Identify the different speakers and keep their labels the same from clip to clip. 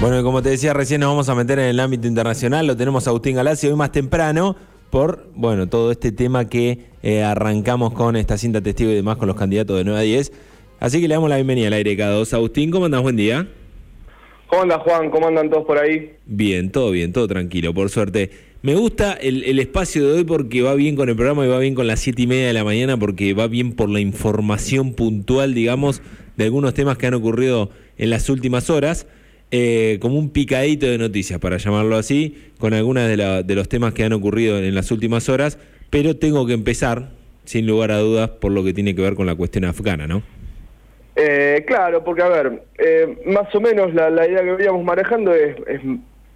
Speaker 1: Bueno, como te decía recién, nos vamos a meter en el ámbito internacional. Lo tenemos a Agustín Galacio hoy más temprano por, bueno, todo este tema que eh, arrancamos con esta cinta testigo y demás con los candidatos de 9 a 10. Así que le damos la bienvenida al aire cada dos. Agustín, ¿cómo andas? Buen día.
Speaker 2: ¿Cómo andas, Juan? ¿Cómo andan todos por ahí?
Speaker 1: Bien, todo bien, todo tranquilo, por suerte. Me gusta el, el, espacio de hoy porque va bien con el programa y va bien con las siete y media de la mañana porque va bien por la información puntual, digamos, de algunos temas que han ocurrido en las últimas horas. Eh, como un picadito de noticias, para llamarlo así, con algunos de, de los temas que han ocurrido en, las últimas horas, pero tengo que empezar, sin lugar a dudas, por lo que tiene que ver con la cuestión afgana, ¿no?
Speaker 2: Eh, claro, porque a ver, eh, más o menos la, idea que veníamos manejando es,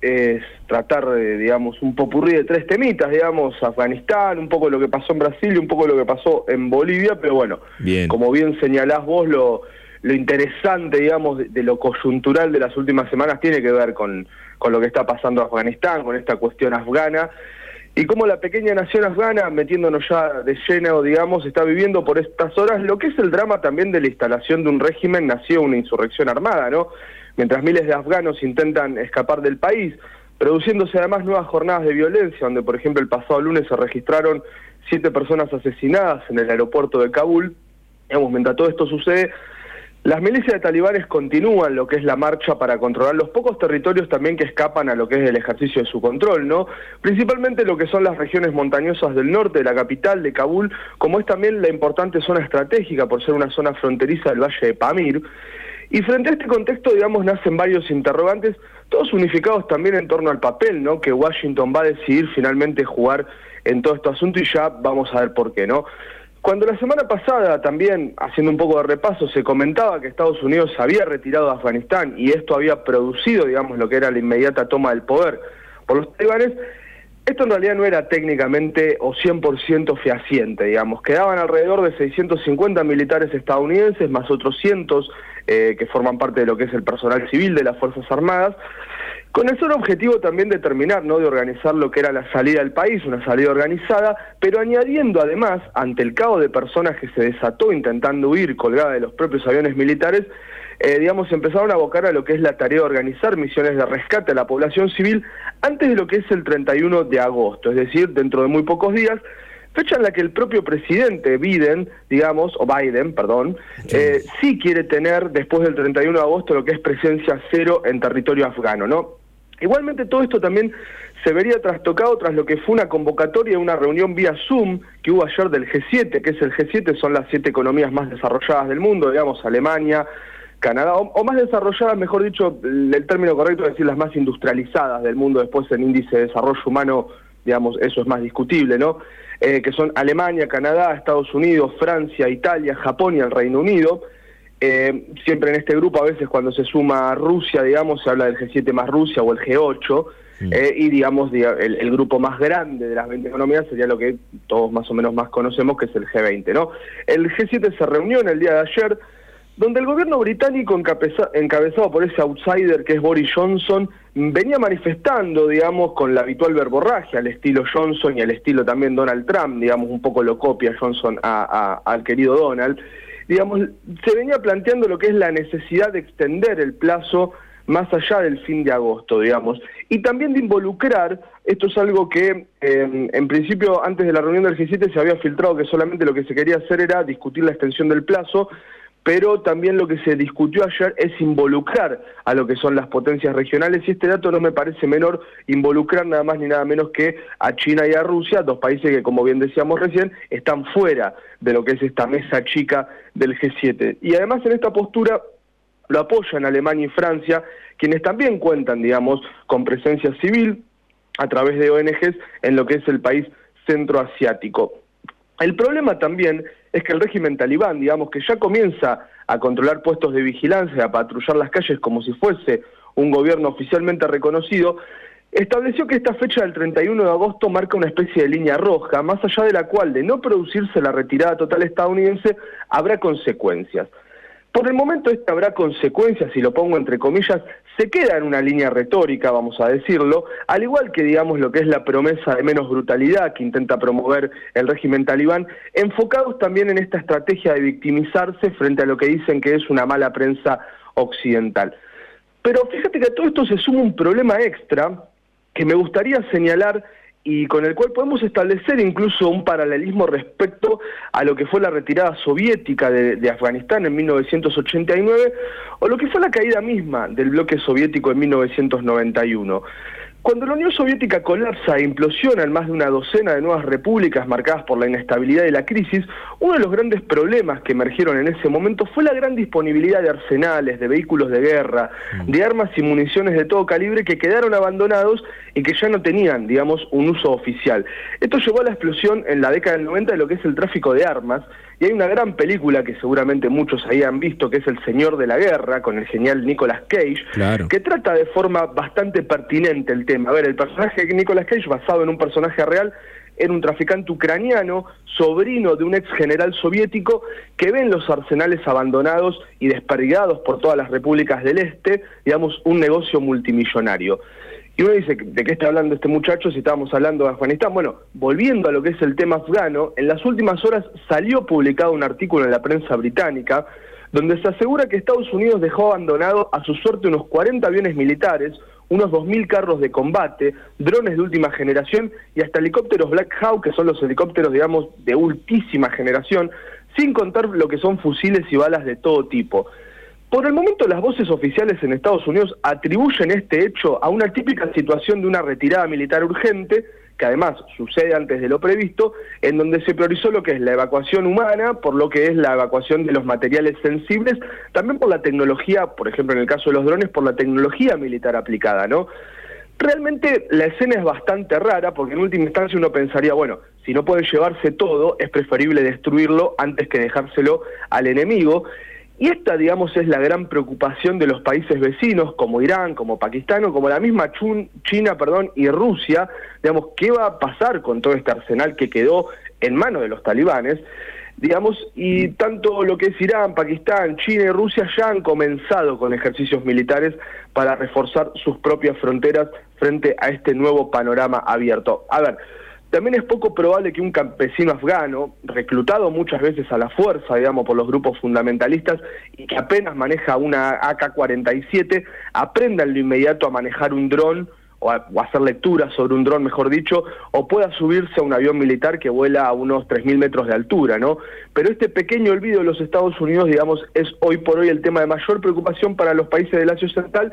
Speaker 2: es, tratar, de, digamos, un popurrí de tres temitas, digamos, Afganistán, un poco lo que pasó en Brasil y un poco lo que pasó en Bolivia, pero bueno, como bien señalás vos, lo lo interesante, digamos, de, lo coyuntural de las últimas semanas tiene que ver con, con lo que está pasando en Afganistán, con esta cuestión afgana, y cómo la pequeña nación afgana, metiéndonos ya de lleno, digamos, está viviendo por estas horas lo que es el drama también de la instalación de un régimen, nació una insurrección armada, ¿no? Mientras miles de afganos intentan escapar del país, produciéndose además nuevas jornadas de violencia, donde por ejemplo el pasado lunes se registraron siete personas asesinadas en el aeropuerto de Kabul. Digamos, mientras todo esto sucede, las milicias de talibanes continúan lo que es la marcha para controlar los pocos territorios también que escapan a lo que es el ejercicio de su control, ¿no? Principalmente lo que son las regiones montañosas del norte de la capital, de Kabul, como es también la importante zona estratégica por ser una zona fronteriza del valle de Pamir. Y frente a este contexto, digamos, nacen varios interrogantes, todos unificados también en torno al papel, ¿no? Que Washington va a decidir finalmente jugar en todo este asunto y ya vamos a ver por qué, ¿no? Cuando la semana pasada también, haciendo un poco de repaso, se comentaba que Estados Unidos había retirado de Afganistán y esto había producido, digamos, lo que era la inmediata toma del poder por los talibanes, esto en realidad no era técnicamente o 100% fehaciente, digamos. Quedaban alrededor de 650 militares estadounidenses, más otros cientos eh, que forman parte de lo que es el personal civil de las Fuerzas Armadas, con el solo objetivo también de terminar, ¿no? de organizar lo que era la salida del país, una salida organizada, pero añadiendo además, ante el caos de personas que se desató intentando huir colgada de los propios aviones militares, eh, digamos, empezaron a abocar a lo que es la tarea de organizar misiones de rescate a la población civil antes de lo que es el 31 de agosto, es decir, dentro de muy pocos días, fecha en la que el propio presidente Biden, digamos, o Biden, perdón, eh, sí quiere tener después del 31 de agosto lo que es presencia cero en territorio afgano, ¿no? Igualmente todo esto también se vería trastocado tras lo que fue una convocatoria, una reunión vía Zoom que hubo ayer del G7, que es el G7, son las siete economías más desarrolladas del mundo, digamos, Alemania, Canadá, o, más desarrolladas, mejor dicho, el término correcto es decir las más industrializadas del mundo, después en índice de desarrollo humano, digamos, eso es más discutible, ¿no? Eh, que son Alemania, Canadá, Estados Unidos, Francia, Italia, Japón y el Reino Unido. Eh, siempre en este grupo, a veces cuando se suma Rusia, digamos, se habla del G7 más Rusia o el G8, eh, y digamos, el, grupo más grande de las 20 economías sería lo que todos más o menos más conocemos, que es el G20, ¿no? El G7 se reunió en el día de ayer, donde el gobierno británico, encabezado por ese outsider que es Boris Johnson, venía manifestando, digamos, con la habitual verborragia, al estilo Johnson y al estilo también Donald Trump, digamos, un poco lo copia Johnson al querido Donald, digamos, se venía planteando lo que es la necesidad de extender el plazo más allá del fin de agosto, digamos, y también de involucrar, esto es algo que eh, en principio antes de la reunión del G7 se había filtrado que solamente lo que se quería hacer era discutir la extensión del plazo, pero también lo que se discutió ayer es involucrar a lo que son las potencias regionales y este dato no me parece menor, involucrar nada más ni nada menos que a China y a Rusia, dos países que como bien decíamos recién están fuera de lo que es esta mesa chica del G7. Y además en esta postura lo apoyan Alemania y Francia, quienes también cuentan, digamos, con presencia civil a través de ONGs en lo que es el país centroasiático. El problema también es que el régimen talibán, digamos, que ya comienza a controlar puestos de vigilancia, a patrullar las calles como si fuese un gobierno oficialmente reconocido, estableció que esta fecha del 31 de agosto marca una especie de línea roja, más allá de la cual, de no producirse la retirada total estadounidense, habrá consecuencias. Por el momento este habrá consecuencias, si lo pongo entre comillas, se queda en una línea retórica, vamos a decirlo, al igual que digamos lo que es la promesa de menos brutalidad que intenta promover el régimen talibán, enfocados también en esta estrategia de victimizarse frente a lo que dicen que es una mala prensa occidental. Pero fíjate que a todo esto se suma un problema extra que me gustaría señalar y con el cual podemos establecer incluso un paralelismo respecto a lo que fue la retirada soviética de, Afganistán en 1989 o lo que fue la caída misma del bloque soviético en 1991. Cuando la Unión Soviética colapsa e implosiona en más de una docena de nuevas repúblicas marcadas por la inestabilidad y la crisis, uno de los grandes problemas que emergieron en ese momento fue la gran disponibilidad de arsenales, de vehículos de guerra, mm. de armas y municiones de todo calibre que quedaron abandonados y que ya no tenían, digamos, un uso oficial. Esto llevó a la explosión en la década del 90 de lo que es el tráfico de armas, y hay una gran película que seguramente muchos ahí han visto, que es El Señor de la Guerra, con el genial Nicolas Cage, que trata de forma bastante pertinente el tema. A ver, el personaje de Nicolas Cage, basado en un personaje real, era un traficante ucraniano, sobrino de un ex general soviético, que ve en los arsenales abandonados y desperdigados por todas las repúblicas del Este, digamos, un negocio multimillonario. Y uno dice, ¿de qué está hablando este muchacho si estábamos hablando de Afganistán? Bueno, volviendo a lo que es el tema afgano, en las últimas horas salió publicado un artículo en la prensa británica donde se asegura que Estados Unidos dejó abandonado a su suerte unos 40 aviones militares, unos 2.000 carros de combate, drones de última generación y hasta helicópteros Black Hawk, que son los helicópteros, digamos, de ultísima generación, sin contar lo que son fusiles y balas de todo tipo. Por el momento las voces oficiales en Estados Unidos atribuyen este hecho a una típica situación de una retirada militar urgente, que además sucede antes de lo previsto, en donde se priorizó lo que es la evacuación humana, por lo que es la evacuación de los materiales sensibles, también por la tecnología, por ejemplo en el caso de los drones, por la tecnología militar aplicada, ¿no? Realmente la escena es bastante rara porque en última instancia uno pensaría, bueno, si no puede llevarse todo, es preferible destruirlo antes que dejárselo al enemigo. Y esta, digamos, es la gran preocupación de los países vecinos, como Irán, como Pakistán, o como la misma China perdón, y Rusia. Digamos, ¿qué va a pasar con todo este arsenal que quedó en manos de los talibanes? Digamos, y tanto lo que es Irán, Pakistán, China y Rusia ya han comenzado con ejercicios militares para reforzar sus propias fronteras frente a este nuevo panorama abierto. A ver, también es poco probable que un campesino afgano, reclutado muchas veces a la fuerza, digamos, por los grupos fundamentalistas, y que apenas maneja una AK-47, aprenda en lo inmediato a manejar un dron o a, hacer lecturas sobre un dron, mejor dicho, o pueda subirse a un avión militar que vuela a unos 3.000 metros de altura, ¿no? Pero este pequeño olvido de los Estados Unidos, digamos, es hoy por hoy el tema de mayor preocupación para los países del Asia Central,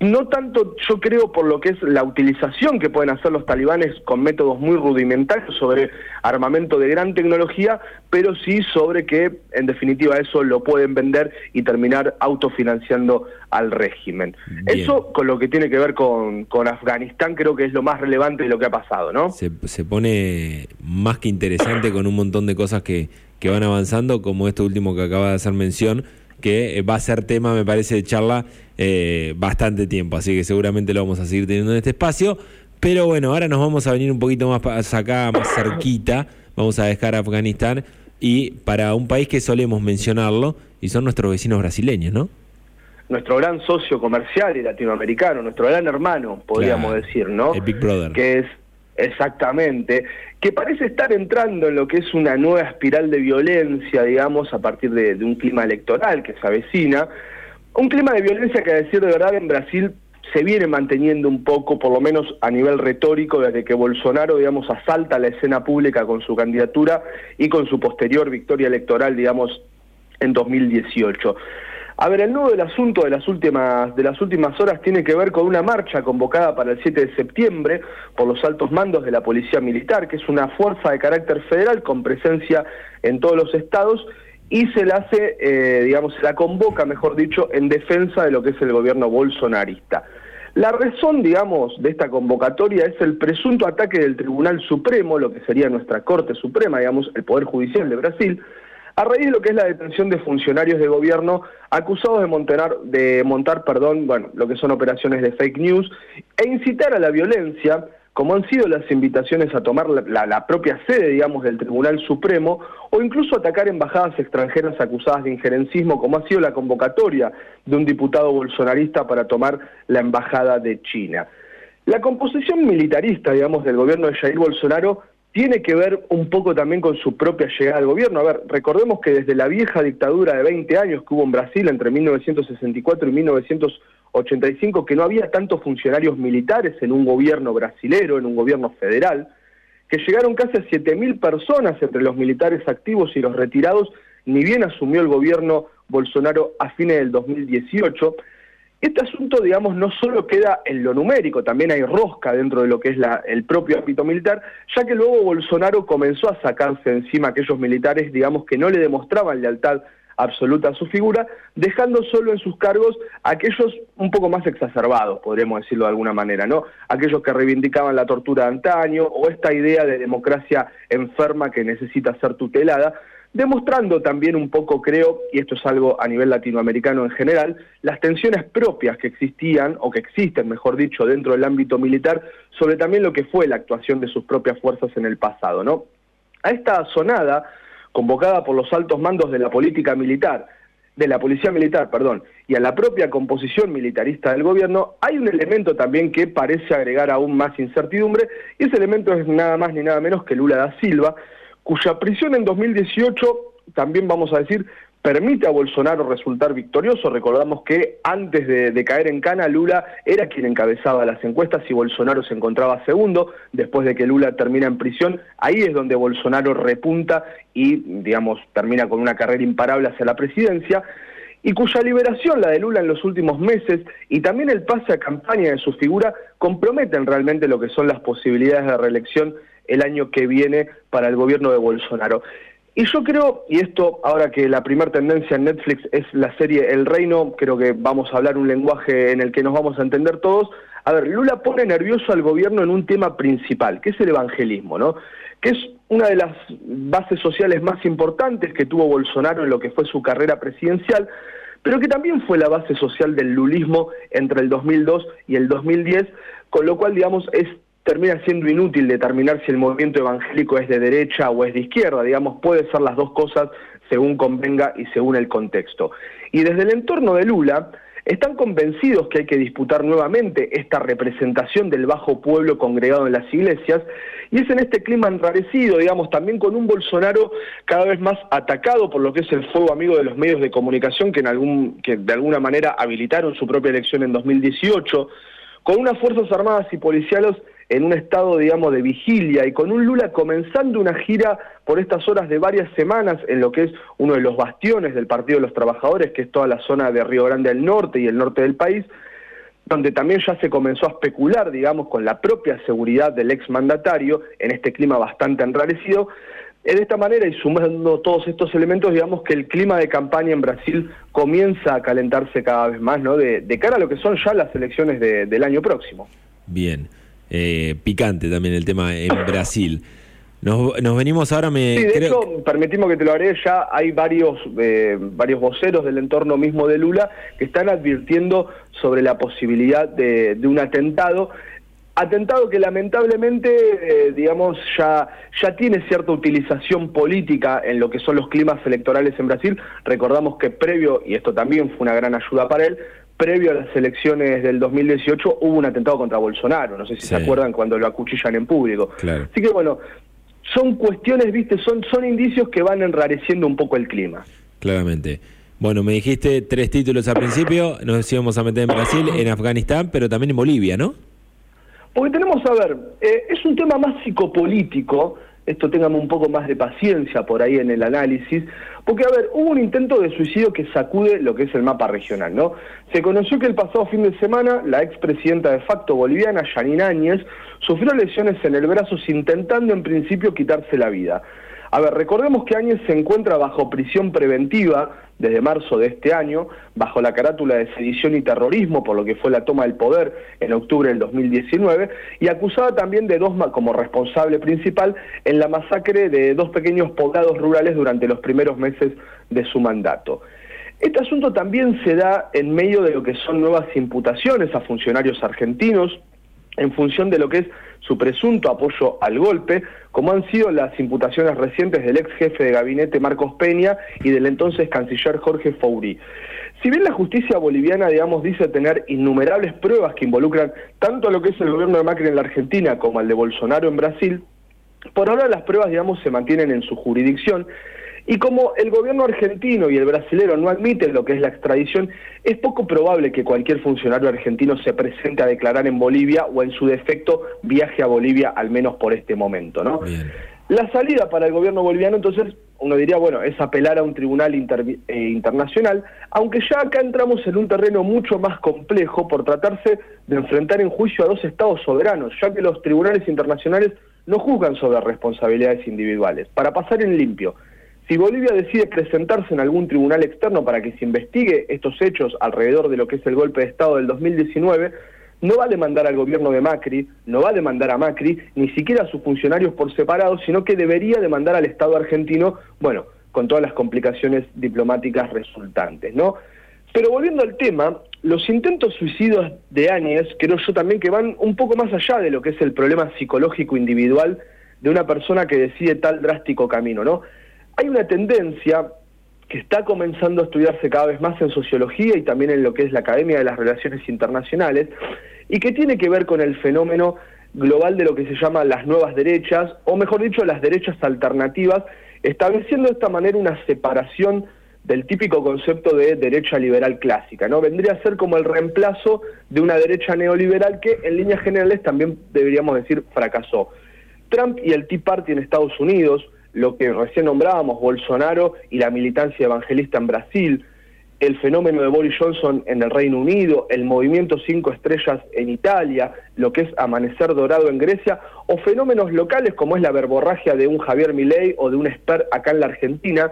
Speaker 2: no tanto yo creo por lo que es la utilización que pueden hacer los talibanes con métodos muy rudimentarios sobre armamento de gran tecnología, pero sí sobre que en definitiva eso lo pueden vender y terminar autofinanciando al régimen. Eso con lo que tiene que ver con, con, Afganistán creo que es lo más relevante de lo que ha pasado, ¿no?
Speaker 1: Se, se pone más que interesante con un montón de cosas que, que van avanzando, como esto último que acaba de hacer mención que eh, va a ser tema, me parece, de charla eh, bastante tiempo, así que seguramente lo vamos a seguir teniendo en este espacio. Pero bueno, ahora nos vamos a venir un poquito más acá, más cerquita, vamos a dejar Afganistán y para un país que solemos mencionarlo, y son nuestros vecinos brasileños, ¿no?
Speaker 2: Nuestro gran socio comercial y latinoamericano, nuestro gran hermano, podríamos decir, ¿no?
Speaker 1: El Big Brother.
Speaker 2: Que es Exactamente, que parece estar entrando en lo que es una nueva espiral de violencia, digamos, a partir de, un clima electoral que se avecina. Un clima de violencia que, a decir de verdad, en Brasil se viene manteniendo un poco, por lo menos a nivel retórico, desde que Bolsonaro, digamos, asalta la escena pública con su candidatura y con su posterior victoria electoral, digamos, en 2018. A ver, el nudo del asunto de las últimas de las últimas horas tiene que ver con una marcha convocada para el 7 de septiembre por los altos mandos de la Policía Militar, que es una fuerza de carácter federal con presencia en todos los estados y se la hace, eh, digamos, se la convoca, mejor dicho, en defensa de lo que es el gobierno bolsonarista. La razón, digamos, de esta convocatoria es el presunto ataque del Tribunal Supremo, lo que sería nuestra Corte Suprema, digamos, el Poder Judicial de Brasil, a raíz de lo que es la detención de funcionarios de gobierno acusados de montar, de montar perdón, bueno, lo que son operaciones de fake news e incitar a la violencia, como han sido las invitaciones a tomar la, propia sede, digamos, del Tribunal Supremo, o incluso atacar embajadas extranjeras acusadas de injerencismo, como ha sido la convocatoria de un diputado bolsonarista para tomar la embajada de China. La composición militarista, digamos, del gobierno de Jair Bolsonaro tiene que ver un poco también con su propia llegada al gobierno. A ver, recordemos que desde la vieja dictadura de 20 años que hubo en Brasil entre 1964 y 1985, que no había tantos funcionarios militares en un gobierno brasilero, en un gobierno federal, que llegaron casi a 7.000 personas entre los militares activos y los retirados, ni bien asumió el gobierno Bolsonaro a fines del 2018, este asunto, digamos, no solo queda en lo numérico, también hay rosca dentro de lo que es la, el propio ámbito militar, ya que luego Bolsonaro comenzó a sacarse encima a aquellos militares, digamos, que no le demostraban lealtad absoluta a su figura, dejando solo en sus cargos aquellos un poco más exacerbados, podríamos decirlo de alguna manera, ¿no? Aquellos que reivindicaban la tortura de antaño o esta idea de democracia enferma que necesita ser tutelada, demostrando también un poco, creo, y esto es algo a nivel latinoamericano en general, las tensiones propias que existían, o que existen, mejor dicho, dentro del ámbito militar, sobre también lo que fue la actuación de sus propias fuerzas en el pasado, ¿no? A esta sonada, convocada por los altos mandos de la política militar, de la policía militar, perdón, y a la propia composición militarista del gobierno, hay un elemento también que parece agregar aún más incertidumbre, y ese elemento es nada más ni nada menos que Lula da Silva, cuya prisión en 2018, también vamos a decir, permite a Bolsonaro resultar victorioso. Recordamos que antes de, caer en cana, Lula era quien encabezaba las encuestas y Bolsonaro se encontraba segundo. Después de que Lula termina en prisión, ahí es donde Bolsonaro repunta y, digamos, termina con una carrera imparable hacia la presidencia y cuya liberación, la de Lula en los últimos meses, y también el pase a campaña de su figura, comprometen realmente lo que son las posibilidades de reelección el año que viene para el gobierno de Bolsonaro. Y yo creo, y esto ahora que la primera tendencia en Netflix es la serie El Reino, creo que vamos a hablar un lenguaje en el que nos vamos a entender todos. A ver, Lula pone nervioso al gobierno en un tema principal, que es el evangelismo, ¿no? Que es una de las bases sociales más importantes que tuvo Bolsonaro en lo que fue su carrera presidencial, pero que también fue la base social del lulismo entre el 2002 y el 2010, con lo cual, digamos, es termina siendo inútil determinar si el movimiento evangélico es de derecha o es de izquierda, digamos, puede ser las dos cosas según convenga y según el contexto. Y desde el entorno de Lula, están convencidos que hay que disputar nuevamente esta representación del bajo pueblo congregado en las iglesias, y es en este clima enrarecido, digamos, también con un Bolsonaro cada vez más atacado por lo que es el fuego amigo de los medios de comunicación que, en algún, que de alguna manera habilitaron su propia elección en 2018, con unas Fuerzas Armadas y Policiales en un estado, digamos, de vigilia y con un Lula comenzando una gira por estas horas de varias semanas en lo que es uno de los bastiones del Partido de los Trabajadores, que es toda la zona de Río Grande del Norte y el norte del país, donde también ya se comenzó a especular, digamos, con la propia seguridad del exmandatario en este clima bastante enrarecido. De esta manera, y sumando todos estos elementos, digamos que el clima de campaña en Brasil comienza a calentarse cada vez más, ¿no? De, cara a lo que son ya las elecciones del año próximo.
Speaker 1: Bien. Eh, picante también el tema en Brasil. Nos, venimos ahora, me
Speaker 2: sí, de hecho, permitimos que te lo haré, ya hay varios, eh, varios voceros del entorno mismo de Lula que están advirtiendo sobre la posibilidad de, un atentado, atentado que lamentablemente, eh, digamos, ya, ya tiene cierta utilización política en lo que son los climas electorales en Brasil. Recordamos que previo, y esto también fue una gran ayuda para él, previo a las elecciones del 2018 hubo un atentado contra Bolsonaro, no sé si se acuerdan cuando lo acuchillan en público. Así que bueno, son cuestiones, viste, son, son indicios que van enrareciendo un poco el clima.
Speaker 1: Claramente. Bueno, me dijiste tres títulos al principio, nos íbamos a meter en Brasil, en Afganistán, pero también en Bolivia, ¿no?
Speaker 2: Porque tenemos, a ver, eh, es un tema más psicopolítico, esto tengamos un poco más de paciencia por ahí en el análisis, porque, a ver, hubo un intento de suicidio que sacude lo que es el mapa regional, ¿no? Se conoció que el pasado fin de semana la expresidenta de facto boliviana, Janine Áñez, sufrió lesiones en el brazo intentando en principio quitarse la vida. A ver, recordemos que Áñez se encuentra bajo prisión preventiva desde marzo de este año, bajo la carátula de sedición y terrorismo, por lo que fue la toma del poder en octubre del 2019, y acusada también de dos como responsable principal en la masacre de dos pequeños poblados rurales durante los primeros meses de su mandato. Este asunto también se da en medio de lo que son nuevas imputaciones a funcionarios argentinos, en función de lo que es su presunto apoyo al golpe, como han sido las imputaciones recientes del ex jefe de gabinete Marcos Peña y del entonces canciller Jorge Fourí. Si bien la justicia boliviana, digamos, dice tener innumerables pruebas que involucran tanto a lo que es el gobierno de Macri en la Argentina como al de Bolsonaro en Brasil, Por ahora las pruebas, digamos, se mantienen en su jurisdicción y como el gobierno argentino y el brasilero no admiten lo que es la extradición, es poco probable que cualquier funcionario argentino se presente a declarar en Bolivia o en su defecto viaje a Bolivia, al menos por este momento, ¿no? La salida para el gobierno boliviano, entonces, uno diría, bueno, es apelar a un tribunal eh, internacional, aunque ya acá entramos en un terreno mucho más complejo por tratarse de enfrentar en juicio a dos estados soberanos, ya que los tribunales internacionales no juzgan sobre responsabilidades individuales. Para pasar en limpio, si Bolivia decide presentarse en algún tribunal externo para que se investigue estos hechos alrededor de lo que es el golpe de Estado del 2019, no va a demandar al gobierno de Macri, no va a demandar a Macri, ni siquiera a sus funcionarios por separado, sino que debería demandar al Estado argentino, bueno, con todas las complicaciones diplomáticas resultantes, ¿no? Pero volviendo al tema, los intentos suicidios de Áñez, creo yo también que van un poco más allá de lo que es el problema psicológico individual de una persona que decide tal drástico camino, ¿no? Hay una tendencia que está comenzando a estudiarse cada vez más en sociología y también en lo que es la Academia de las Relaciones Internacionales, y que tiene que ver con el fenómeno global de lo que se llama las nuevas derechas, o mejor dicho, las derechas alternativas, estableciendo de esta manera una separación del típico concepto de derecha liberal clásica, ¿no? Vendría a ser como el reemplazo de una derecha neoliberal que en líneas generales también deberíamos decir fracasó. Trump y el Tea Party en Estados Unidos, lo que recién nombrábamos, Bolsonaro y la militancia evangelista en Brasil, el fenómeno de Boris Johnson en el Reino Unido, el movimiento Cinco Estrellas en Italia, lo que es Amanecer Dorado en Grecia, o fenómenos locales como es la verborragia de un Javier Milei o de un expert acá en la Argentina,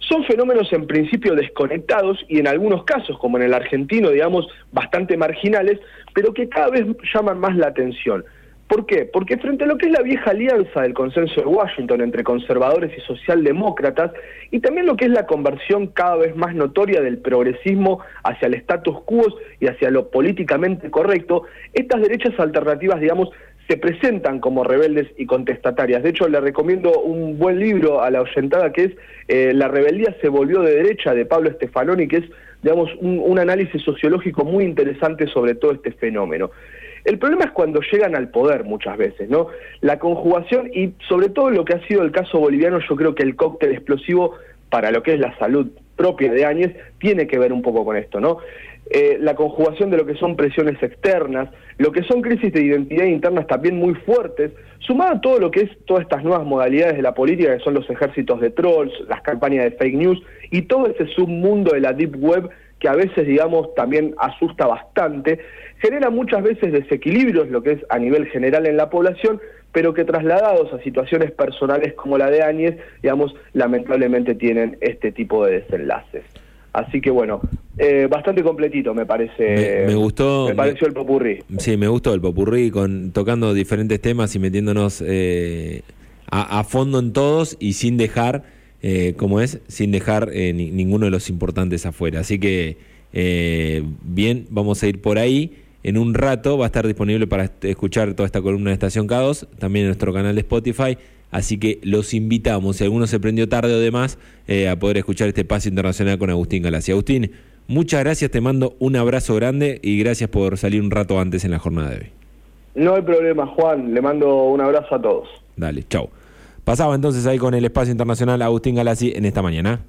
Speaker 2: son fenómenos en principio desconectados y en algunos casos, como en el argentino, digamos, bastante marginales, pero que cada vez llaman más la atención. ¿Por qué? Porque frente a lo que es la vieja alianza del consenso de Washington entre conservadores y socialdemócratas, y también lo que es la conversión cada vez más notoria del progresismo hacia el status quo y hacia lo políticamente correcto, estas derechas alternativas, digamos, se presentan como rebeldes y contestatarias. De hecho, le recomiendo un buen libro a la oyentada que es eh, La rebeldía se volvió de derecha de Pablo Stefanoni, que es, digamos, un análisis sociológico muy interesante sobre todo este fenómeno. El problema es cuando llegan al poder muchas veces, ¿no? La conjugación y sobre todo lo que ha sido el caso boliviano, yo creo que el cóctel explosivo para lo que es la salud propia de Áñez tiene que ver un poco con esto, ¿no? Eh, la conjugación de lo que son presiones externas, lo que son crisis de identidad internas también muy fuertes, sumado a todo lo que es todas estas nuevas modalidades de la política, que son los ejércitos de trolls, las campañas de fake news y todo ese submundo de la deep web que a veces, digamos, también asusta bastante, genera muchas veces desequilibrios, lo que es a nivel general en la población, pero que trasladados a situaciones personales como la de Áñez, digamos, lamentablemente tienen este tipo de desenlaces. Así que bueno, eh, bastante completito me parece.
Speaker 1: Me, gustó.
Speaker 2: Me pareció el popurrí.
Speaker 1: Sí, me gustó el popurrí, con, tocando diferentes temas y metiéndonos eh, a, fondo en todos y sin dejar, eh, como es, sin dejar ninguno de los importantes afuera. Así que, bien, vamos a ir por ahí. En un rato va a estar disponible para escuchar toda esta columna de Estación K2, también en nuestro canal de Spotify. Así que los invitamos, si alguno se prendió tarde o demás, eh, a poder escuchar este paso internacional con Agustín Galacia. Agustín, muchas gracias, te mando un abrazo grande y gracias por salir un rato antes en la jornada de hoy.
Speaker 2: No hay problema, Juan, le mando un abrazo a todos.
Speaker 1: Dale, chau. Pasaba entonces ahí con el espacio internacional Agustín Galassi en esta mañana.